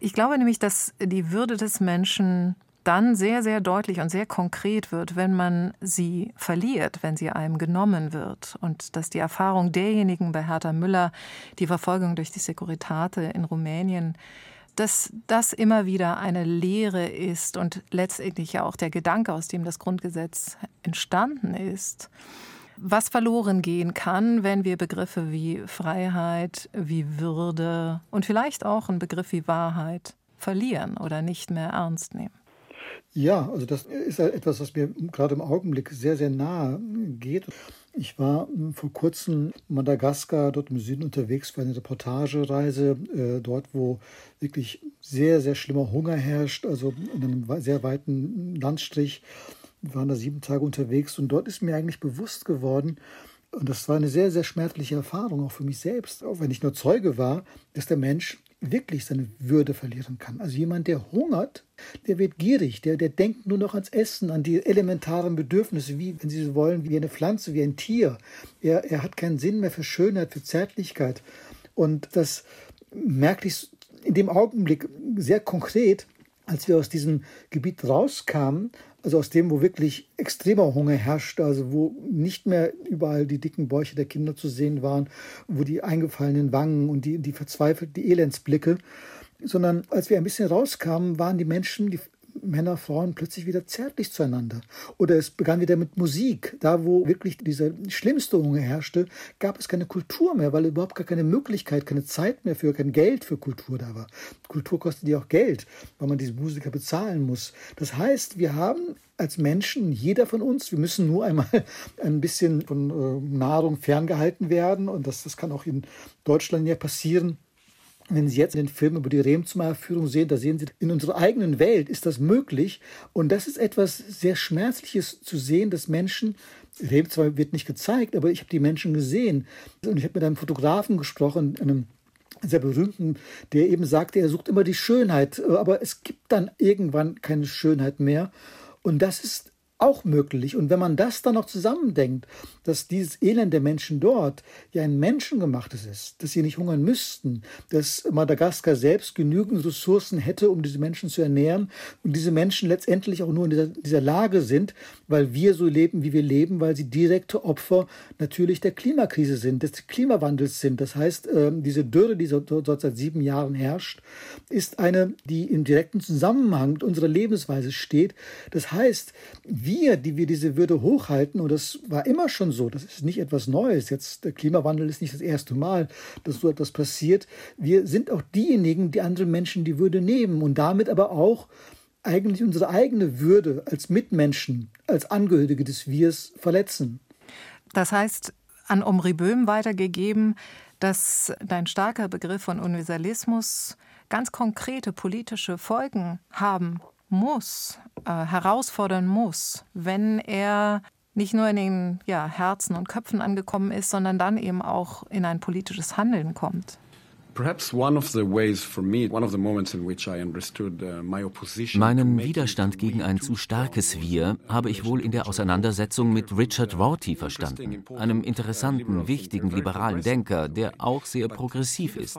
Ich glaube nämlich, dass die Würde des Menschen dann sehr, sehr deutlich und sehr konkret wird, wenn man sie verliert, wenn sie einem genommen wird. Und dass die Erfahrung derjenigen bei Hertha Müller, die Verfolgung durch die Securitate in Rumänien, dass das immer wieder eine Lehre ist und letztendlich ja auch der Gedanke, aus dem das Grundgesetz entstanden ist, was verloren gehen kann, wenn wir Begriffe wie Freiheit, wie Würde und vielleicht auch einen Begriff wie Wahrheit verlieren oder nicht mehr ernst nehmen. Ja, also das ist etwas, was mir gerade im Augenblick sehr, sehr nahe geht. Ich war hm, vor kurzem in Madagaskar, dort im Süden unterwegs für eine Reportagereise, äh, dort, wo wirklich sehr, sehr schlimmer Hunger herrscht, also in einem sehr weiten Landstrich. Wir waren da sieben Tage unterwegs und dort ist mir eigentlich bewusst geworden, und das war eine sehr, sehr schmerzliche Erfahrung, auch für mich selbst, auch wenn ich nur Zeuge war, dass der Mensch wirklich seine Würde verlieren kann. Also jemand, der hungert, der wird gierig, der, der denkt nur noch ans Essen, an die elementaren Bedürfnisse, wie, wenn Sie so wollen, wie eine Pflanze, wie ein Tier. Er, er hat keinen Sinn mehr für Schönheit, für Zärtlichkeit. Und das merkte ich in dem Augenblick sehr konkret, als wir aus diesem Gebiet rauskamen, also aus dem, wo wirklich extremer Hunger herrschte, also wo nicht mehr überall die dicken Bäuche der Kinder zu sehen waren, wo die eingefallenen Wangen und die, die verzweifelten Elendsblicke, sondern als wir ein bisschen rauskamen, waren die Menschen, die Männer, Frauen plötzlich wieder zärtlich zueinander. Oder es begann wieder mit Musik. Da, wo wirklich diese schlimmste Hunger herrschte, gab es keine Kultur mehr, weil überhaupt gar keine Möglichkeit, keine Zeit mehr für, kein Geld für Kultur da war. Kultur kostet ja auch Geld, weil man diese Musiker bezahlen muss. Das heißt, wir haben als Menschen, jeder von uns, wir müssen nur einmal ein bisschen von äh, Nahrung ferngehalten werden. Und das, das kann auch in Deutschland ja passieren wenn Sie jetzt den Film über die Remzimmer-Führung sehen, da sehen Sie, in unserer eigenen Welt ist das möglich. Und das ist etwas sehr Schmerzliches zu sehen, dass Menschen, Remzimmer wird nicht gezeigt, aber ich habe die Menschen gesehen. Und ich habe mit einem Fotografen gesprochen, einem sehr berühmten, der eben sagte, er sucht immer die Schönheit, aber es gibt dann irgendwann keine Schönheit mehr. Und das ist auch möglich. Und wenn man das dann noch zusammendenkt, dass dieses Elend der Menschen dort ja ein menschengemachtes ist, dass sie nicht hungern müssten, dass Madagaskar selbst genügend Ressourcen hätte, um diese Menschen zu ernähren und diese Menschen letztendlich auch nur in dieser, dieser Lage sind, weil wir so leben, wie wir leben, weil sie direkte Opfer natürlich der Klimakrise sind, des Klimawandels sind. Das heißt, ähm, diese Dürre, die dort seit sieben Jahren herrscht, ist eine, die im direkten Zusammenhang mit unserer Lebensweise steht. Das heißt, wir, die wir diese Würde hochhalten, und das war immer schon so, das ist nicht etwas Neues, jetzt der Klimawandel ist nicht das erste Mal, dass so etwas passiert, wir sind auch diejenigen, die anderen Menschen die Würde nehmen und damit aber auch eigentlich unsere eigene Würde als Mitmenschen, als Angehörige des Wirs verletzen. Das heißt, an Omri Böhm weitergegeben, dass dein starker Begriff von Universalismus ganz konkrete politische Folgen haben muss, äh, herausfordern muss, wenn er nicht nur in den ja, Herzen und Köpfen angekommen ist, sondern dann eben auch in ein politisches Handeln kommt. Meinen Widerstand gegen ein zu starkes Wir habe ich wohl in der Auseinandersetzung mit Richard Rorty verstanden, einem interessanten, wichtigen liberalen Denker, der auch sehr progressiv ist.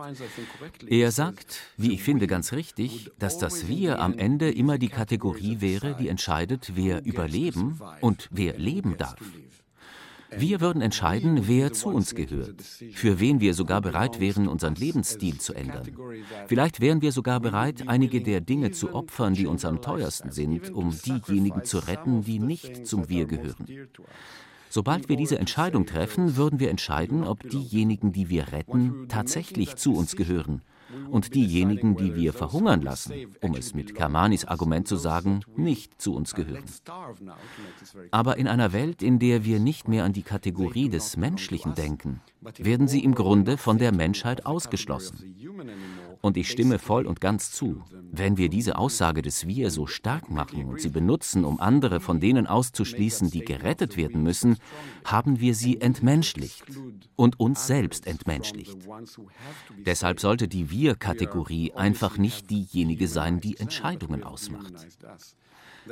Er sagt, wie ich finde ganz richtig, dass das Wir am Ende immer die Kategorie wäre, die entscheidet, wer überleben und wer leben darf. Wir würden entscheiden, wer zu uns gehört, für wen wir sogar bereit wären, unseren Lebensstil zu ändern. Vielleicht wären wir sogar bereit, einige der Dinge zu opfern, die uns am teuersten sind, um diejenigen zu retten, die nicht zum Wir gehören. Sobald wir diese Entscheidung treffen, würden wir entscheiden, ob diejenigen, die wir retten, tatsächlich zu uns gehören und diejenigen, die wir verhungern lassen, um es mit Kermanis Argument zu sagen, nicht zu uns gehören. Aber in einer Welt, in der wir nicht mehr an die Kategorie des Menschlichen denken, werden sie im Grunde von der Menschheit ausgeschlossen. Und ich stimme voll und ganz zu. Wenn wir diese Aussage des Wir so stark machen und sie benutzen, um andere von denen auszuschließen, die gerettet werden müssen, haben wir sie entmenschlicht und uns selbst entmenschlicht. Deshalb sollte die Wir-Kategorie einfach nicht diejenige sein, die Entscheidungen ausmacht.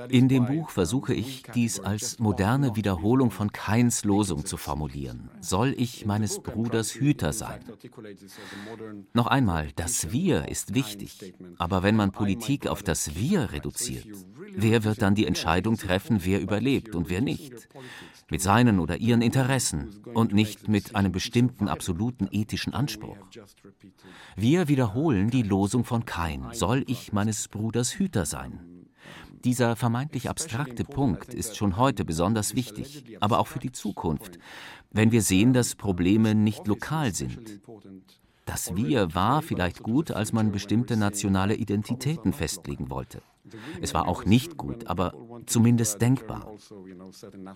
In dem Buch versuche ich, dies als moderne Wiederholung von Keins Losung zu formulieren. Soll ich meines Bruders Hüter sein? Noch einmal, das Wir ist wichtig. Aber wenn man Politik auf das Wir reduziert, wer wird dann die Entscheidung treffen, wer überlebt und wer nicht? Mit seinen oder ihren Interessen und nicht mit einem bestimmten absoluten ethischen Anspruch. Wir wiederholen die Losung von Kain. Soll ich meines Bruders Hüter sein? Dieser vermeintlich abstrakte Punkt ist schon heute besonders wichtig, aber auch für die Zukunft, wenn wir sehen, dass Probleme nicht lokal sind. Das Wir war vielleicht gut, als man bestimmte nationale Identitäten festlegen wollte. Es war auch nicht gut, aber zumindest denkbar.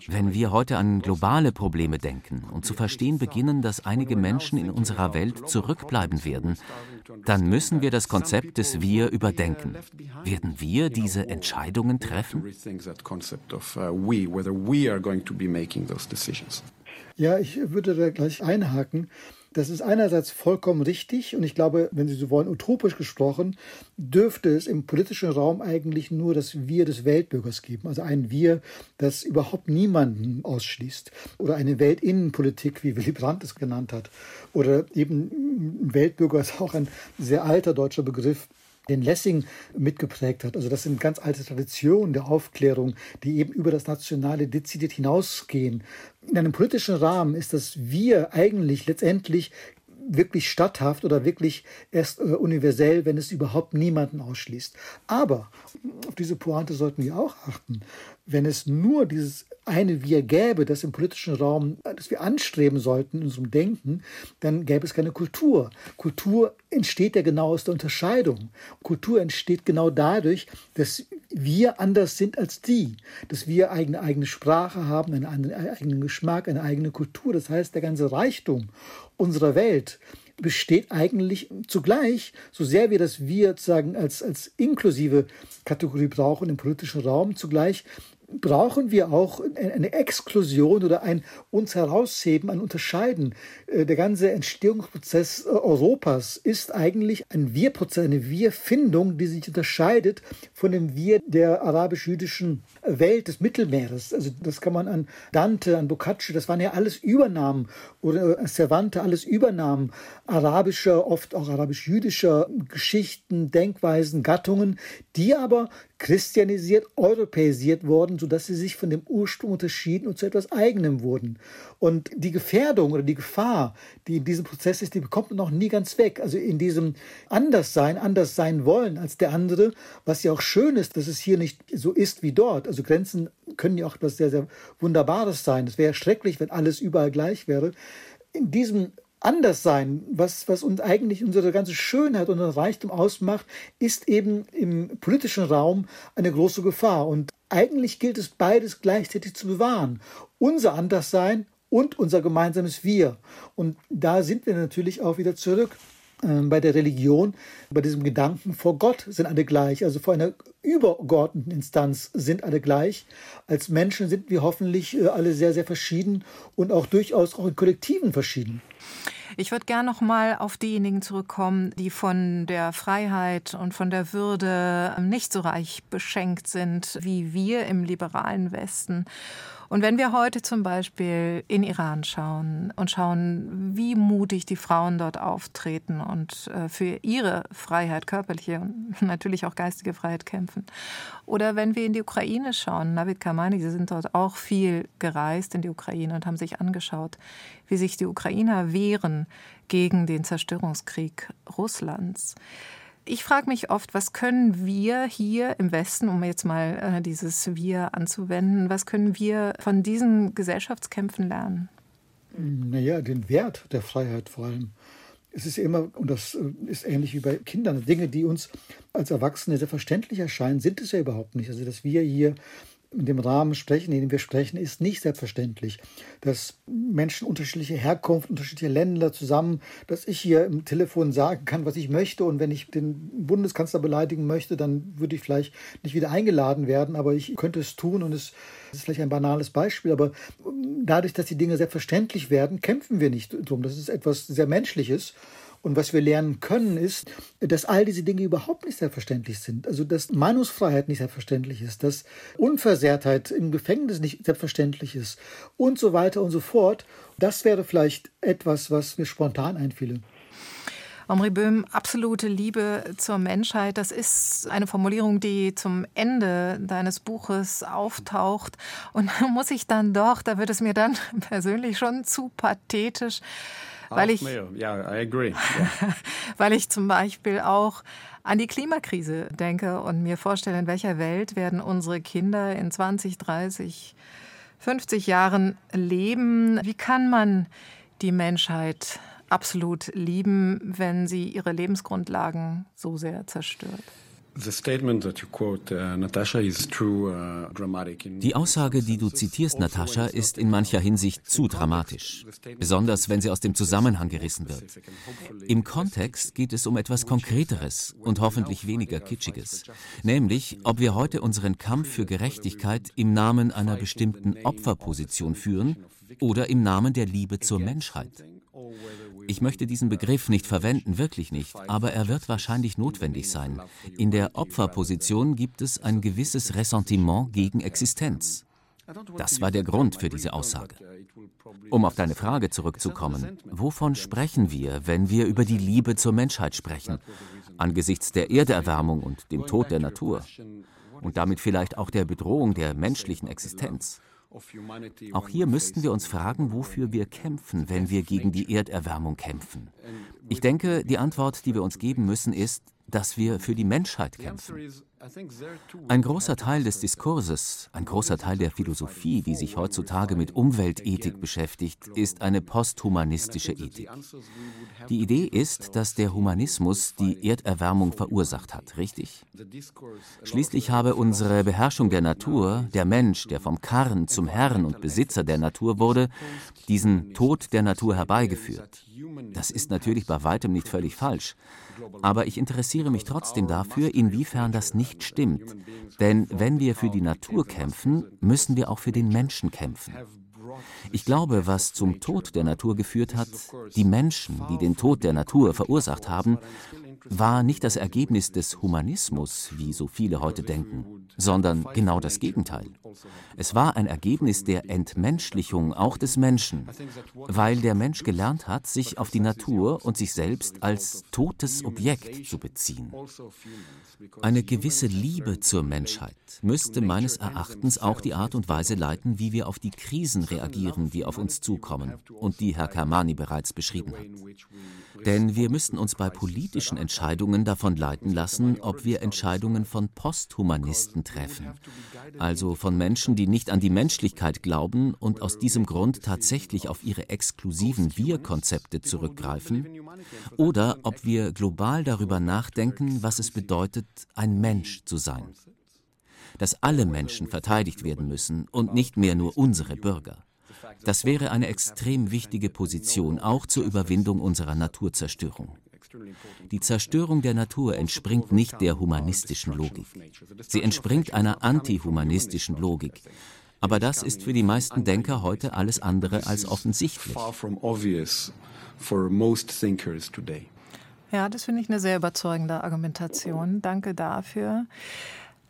Wenn wir heute an globale Probleme denken und zu verstehen beginnen, dass einige Menschen in unserer Welt zurückbleiben werden, dann müssen wir das Konzept des Wir überdenken. Werden wir diese Entscheidungen treffen? Ja, ich würde da gleich einhaken. Das ist einerseits vollkommen richtig und ich glaube, wenn Sie so wollen, utopisch gesprochen, dürfte es im politischen Raum eigentlich nur das Wir des Weltbürgers geben. Also ein Wir, das überhaupt niemanden ausschließt. Oder eine Weltinnenpolitik, wie Willy Brandt es genannt hat. Oder eben Weltbürger ist auch ein sehr alter deutscher Begriff den Lessing mitgeprägt hat. Also das sind ganz alte Traditionen der Aufklärung, die eben über das Nationale dezidiert hinausgehen. In einem politischen Rahmen ist das Wir eigentlich letztendlich wirklich statthaft oder wirklich erst äh, universell, wenn es überhaupt niemanden ausschließt. Aber auf diese Pointe sollten wir auch achten. Wenn es nur dieses eine Wir gäbe, das im politischen Raum, das wir anstreben sollten in unserem Denken, dann gäbe es keine Kultur. Kultur entsteht ja genau aus der Unterscheidung. Kultur entsteht genau dadurch, dass wir anders sind als die, dass wir eine eigene Sprache haben, einen eigenen Geschmack, eine eigene Kultur. Das heißt, der ganze Reichtum unserer Welt besteht eigentlich zugleich, so sehr wir das Wir sozusagen als, als inklusive Kategorie brauchen im politischen Raum, zugleich brauchen wir auch eine Exklusion oder ein uns herausheben, ein Unterscheiden. Äh, der ganze Entstehungsprozess äh, Europas ist eigentlich ein Wir-Prozess, eine Wir-Findung, die sich unterscheidet von dem Wir der arabisch-jüdischen Welt des Mittelmeeres. Also das kann man an Dante, an Boccaccio, das waren ja alles Übernahmen oder äh, Cervantes, alles Übernahmen arabischer, oft auch arabisch-jüdischer Geschichten, Denkweisen, Gattungen, die aber christianisiert, europäisiert worden, sodass sie sich von dem Ursprung unterschieden und zu etwas Eigenem wurden. Und die Gefährdung oder die Gefahr, die in diesem Prozess ist, die bekommt man noch nie ganz weg. Also in diesem Anderssein, anders sein wollen als der andere, was ja auch schön ist, dass es hier nicht so ist wie dort. Also Grenzen können ja auch etwas sehr, sehr Wunderbares sein. Es wäre schrecklich, wenn alles überall gleich wäre. In diesem anders sein, was, was uns eigentlich unsere ganze Schönheit und Reichtum ausmacht, ist eben im politischen Raum eine große Gefahr. Und eigentlich gilt es beides gleichzeitig zu bewahren. Unser Anderssein und unser gemeinsames Wir. Und da sind wir natürlich auch wieder zurück ähm, bei der Religion, bei diesem Gedanken, vor Gott sind alle gleich, also vor einer übergeordneten Instanz sind alle gleich. Als Menschen sind wir hoffentlich äh, alle sehr, sehr verschieden und auch durchaus auch in Kollektiven verschieden. Ich würde gerne noch mal auf diejenigen zurückkommen, die von der Freiheit und von der Würde nicht so reich beschenkt sind wie wir im liberalen Westen. Und wenn wir heute zum Beispiel in Iran schauen und schauen, wie mutig die Frauen dort auftreten und äh, für ihre Freiheit, körperliche und natürlich auch geistige Freiheit kämpfen. Oder wenn wir in die Ukraine schauen, Navid Kamani, Sie sind dort auch viel gereist in die Ukraine und haben sich angeschaut, wie sich die Ukrainer wehren gegen den Zerstörungskrieg Russlands. Ich frage mich oft, was können wir hier im Westen, um jetzt mal äh, dieses Wir anzuwenden, was können wir von diesen Gesellschaftskämpfen lernen? Naja, den Wert der Freiheit vor allem. Es ist immer, und das äh, ist ähnlich wie bei Kindern, Dinge, die uns als Erwachsene selbstverständlich erscheinen, sind es ja überhaupt nicht. Also, dass wir hier in dem Rahmen sprechen, in dem wir sprechen, ist nicht selbstverständlich. Dass Menschen unterschiedliche Herkunft, unterschiedliche Länder zusammen, dass ich hier im Telefon sagen kann, was ich möchte und wenn ich den Bundeskanzler beleidigen möchte, dann würde ich vielleicht nicht wieder eingeladen werden, aber ich könnte es tun und es ist vielleicht ein banales Beispiel, aber dadurch, dass die Dinge selbstverständlich werden, kämpfen wir nicht drum. Das ist etwas sehr Menschliches und was wir lernen können, ist, dass all diese Dinge überhaupt nicht selbstverständlich sind. Also, dass Meinungsfreiheit nicht selbstverständlich ist, dass Unversehrtheit im Gefängnis nicht selbstverständlich ist und so weiter und so fort. Das wäre vielleicht etwas, was mir spontan einfiele. Omri Böhm, absolute Liebe zur Menschheit, das ist eine Formulierung, die zum Ende deines Buches auftaucht. Und da muss ich dann doch, da wird es mir dann persönlich schon zu pathetisch, weil ich, yeah, I agree. Yeah. weil ich zum Beispiel auch an die Klimakrise denke und mir vorstelle, in welcher Welt werden unsere Kinder in 20, 30, 50 Jahren leben. Wie kann man die Menschheit absolut lieben, wenn sie ihre Lebensgrundlagen so sehr zerstört? Uh, uh, die Aussage, die du zitierst, Natascha, ist in mancher Hinsicht zu dramatisch, besonders wenn sie aus dem Zusammenhang gerissen wird. Im Kontext geht es um etwas Konkreteres und hoffentlich weniger Kitschiges, nämlich ob wir heute unseren Kampf für Gerechtigkeit im Namen einer bestimmten Opferposition führen oder im Namen der Liebe zur Menschheit. Ich möchte diesen Begriff nicht verwenden, wirklich nicht, aber er wird wahrscheinlich notwendig sein. In der Opferposition gibt es ein gewisses Ressentiment gegen Existenz. Das war der Grund für diese Aussage. Um auf deine Frage zurückzukommen, wovon sprechen wir, wenn wir über die Liebe zur Menschheit sprechen, angesichts der Erderwärmung und dem Tod der Natur und damit vielleicht auch der Bedrohung der menschlichen Existenz? Auch hier müssten wir uns fragen, wofür wir kämpfen, wenn wir gegen die Erderwärmung kämpfen. Ich denke, die Antwort, die wir uns geben müssen, ist, dass wir für die Menschheit kämpfen. Ein großer Teil des Diskurses, ein großer Teil der Philosophie, die sich heutzutage mit Umweltethik beschäftigt, ist eine posthumanistische Ethik. Die Idee ist, dass der Humanismus die Erderwärmung verursacht hat, richtig? Schließlich habe unsere Beherrschung der Natur, der Mensch, der vom Karren zum Herrn und Besitzer der Natur wurde, diesen Tod der Natur herbeigeführt. Das ist natürlich bei weitem nicht völlig falsch. Aber ich interessiere mich trotzdem dafür, inwiefern das nicht stimmt. Denn wenn wir für die Natur kämpfen, müssen wir auch für den Menschen kämpfen. Ich glaube, was zum Tod der Natur geführt hat, die Menschen, die den Tod der Natur verursacht haben, war nicht das Ergebnis des Humanismus, wie so viele heute denken, sondern genau das Gegenteil. Es war ein Ergebnis der Entmenschlichung auch des Menschen, weil der Mensch gelernt hat, sich auf die Natur und sich selbst als totes Objekt zu beziehen. Eine gewisse Liebe zur Menschheit müsste meines Erachtens auch die Art und Weise leiten, wie wir auf die Krisen reagieren, die auf uns zukommen und die Herr Kermani bereits beschrieben hat. Denn wir müssten uns bei politischen Entscheidungen davon leiten lassen, ob wir Entscheidungen von Posthumanisten treffen, also von Menschen, die nicht an die Menschlichkeit glauben und aus diesem Grund tatsächlich auf ihre exklusiven Wir-Konzepte zurückgreifen, oder ob wir global darüber nachdenken, was es bedeutet, ein Mensch zu sein. Dass alle Menschen verteidigt werden müssen und nicht mehr nur unsere Bürger. Das wäre eine extrem wichtige Position, auch zur Überwindung unserer Naturzerstörung. Die Zerstörung der Natur entspringt nicht der humanistischen Logik. Sie entspringt einer antihumanistischen Logik. Aber das ist für die meisten Denker heute alles andere als offensichtlich. Ja, das finde ich eine sehr überzeugende Argumentation. Danke dafür.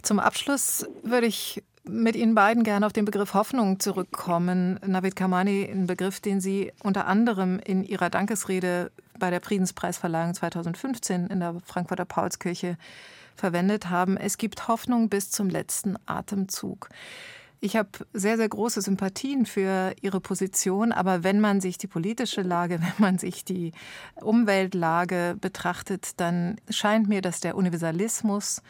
Zum Abschluss würde ich mit Ihnen beiden gerne auf den Begriff Hoffnung zurückkommen. Navid Kamani, ein Begriff, den Sie unter anderem in Ihrer Dankesrede bei der Friedenspreisverleihung 2015 in der Frankfurter Paulskirche verwendet haben. Es gibt Hoffnung bis zum letzten Atemzug. Ich habe sehr, sehr große Sympathien für Ihre Position, aber wenn man sich die politische Lage, wenn man sich die Umweltlage betrachtet, dann scheint mir, dass der Universalismus,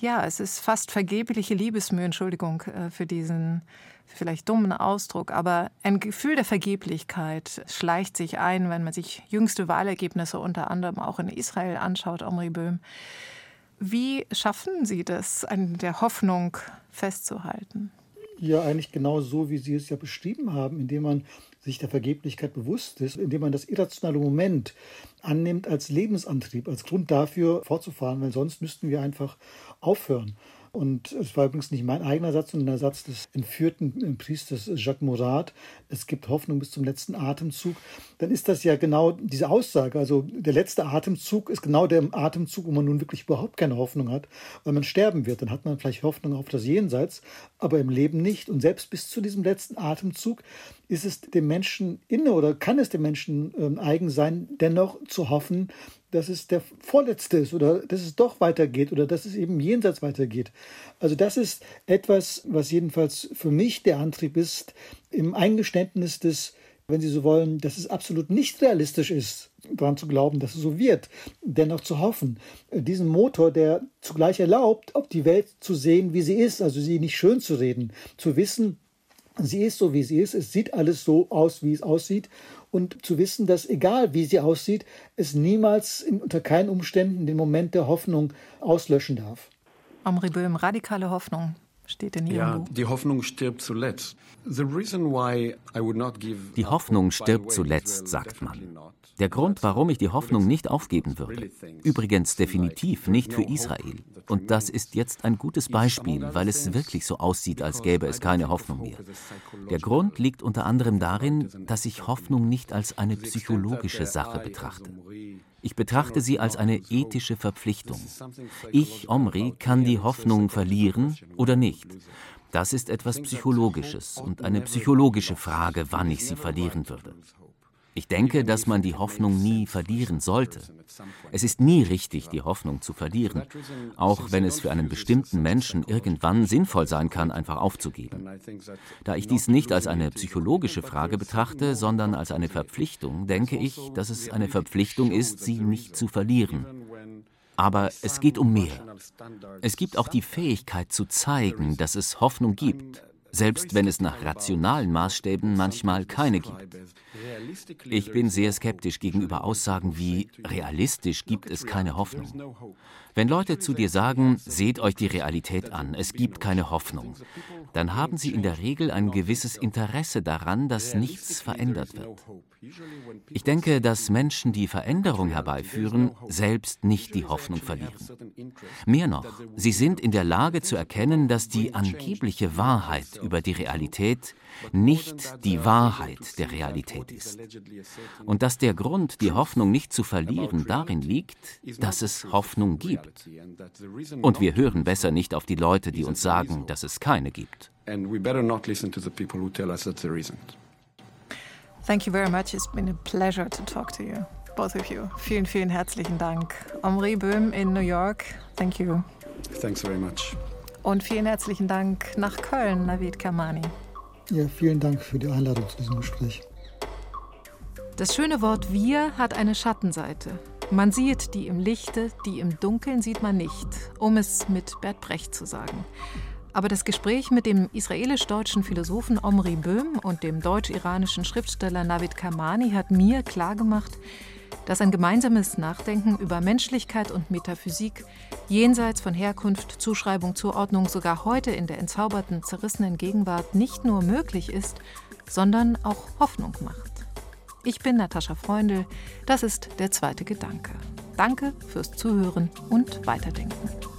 ja, es ist fast vergebliche Liebesmühe, Entschuldigung äh, für diesen vielleicht dummen Ausdruck, aber ein Gefühl der Vergeblichkeit schleicht sich ein, wenn man sich jüngste Wahlergebnisse unter anderem auch in Israel anschaut, Omri Böhm. Wie schaffen Sie das, an der Hoffnung festzuhalten? Ja, eigentlich genau so, wie Sie es ja beschrieben haben, indem man sich der Vergeblichkeit bewusst ist, indem man das irrationale Moment annimmt als Lebensantrieb, als Grund dafür fortzufahren, weil sonst müssten wir einfach aufhören. Und es war übrigens nicht mein eigener Satz, sondern der Satz des entführten äh, Priesters Jacques Morat. Es gibt Hoffnung bis zum letzten Atemzug. Dann ist das ja genau diese Aussage. Also der letzte Atemzug ist genau der Atemzug, wo man nun wirklich überhaupt keine Hoffnung hat, weil man sterben wird. Dann hat man vielleicht Hoffnung auf das Jenseits, aber im Leben nicht. Und selbst bis zu diesem letzten Atemzug ist es dem Menschen inne oder kann es dem Menschen äh, eigen sein, dennoch zu hoffen, dass es der vorletzte ist oder dass es doch weitergeht oder dass es eben jenseits weitergeht. Also das ist etwas, was jedenfalls für mich der Antrieb ist, im Eingeständnis des, wenn Sie so wollen, dass es absolut nicht realistisch ist, daran zu glauben, dass es so wird, dennoch zu hoffen. Diesen Motor, der zugleich erlaubt, ob die Welt zu sehen, wie sie ist, also sie nicht schön zu reden, zu wissen, sie ist so, wie sie ist, es sieht alles so aus, wie es aussieht und zu wissen, dass egal wie sie aussieht, es niemals in, unter keinen Umständen den Moment der Hoffnung auslöschen darf. Amri Böhm, radikale Hoffnung steht in Ihrem ja, Buch. Die Hoffnung stirbt zuletzt. Die Hoffnung stirbt zuletzt, sagt man. Der Grund, warum ich die Hoffnung nicht aufgeben würde. Übrigens definitiv nicht für Israel. Und das ist jetzt ein gutes Beispiel, weil es wirklich so aussieht, als gäbe es keine Hoffnung mehr. Der Grund liegt unter anderem darin, dass ich Hoffnung nicht als eine psychologische Sache betrachte. Ich betrachte sie als eine ethische Verpflichtung. Ich, Omri, kann die Hoffnung verlieren oder nicht. Das ist etwas Psychologisches und eine psychologische Frage, wann ich sie verlieren würde. Ich denke, dass man die Hoffnung nie verlieren sollte. Es ist nie richtig, die Hoffnung zu verlieren, auch wenn es für einen bestimmten Menschen irgendwann sinnvoll sein kann, einfach aufzugeben. Da ich dies nicht als eine psychologische Frage betrachte, sondern als eine Verpflichtung, denke ich, dass es eine Verpflichtung ist, sie nicht zu verlieren. Aber es geht um mehr. Es gibt auch die Fähigkeit zu zeigen, dass es Hoffnung gibt, selbst wenn es nach rationalen Maßstäben manchmal keine gibt. Ich bin sehr skeptisch gegenüber Aussagen wie realistisch gibt es keine Hoffnung. Wenn Leute zu dir sagen, seht euch die Realität an, es gibt keine Hoffnung, dann haben sie in der Regel ein gewisses Interesse daran, dass nichts verändert wird. Ich denke, dass Menschen, die Veränderung herbeiführen, selbst nicht die Hoffnung verlieren. Mehr noch, sie sind in der Lage zu erkennen, dass die angebliche Wahrheit über die Realität nicht die Wahrheit der Realität ist. Und dass der Grund, die Hoffnung nicht zu verlieren, darin liegt, dass es Hoffnung gibt. Und wir hören besser nicht auf die Leute, die uns sagen, dass es keine gibt. Thank you very much. It's been a pleasure to talk to you, both of you. Vielen, vielen herzlichen Dank. Omri Böhm in New York. Thank you. Thanks very much. Und vielen herzlichen Dank nach Köln, Navid Kamani. Ja, vielen Dank für die Einladung zu diesem Gespräch. Das schöne Wort wir hat eine Schattenseite. Man sieht die im Lichte, die im Dunkeln sieht man nicht, um es mit Bert Brecht zu sagen. Aber das Gespräch mit dem israelisch-deutschen Philosophen Omri Böhm und dem deutsch-iranischen Schriftsteller Navid Kamani hat mir klargemacht, dass ein gemeinsames Nachdenken über Menschlichkeit und Metaphysik jenseits von Herkunft, Zuschreibung, Zuordnung sogar heute in der entzauberten, zerrissenen Gegenwart nicht nur möglich ist, sondern auch Hoffnung macht. Ich bin Natascha Freundl, das ist der zweite Gedanke. Danke fürs Zuhören und Weiterdenken.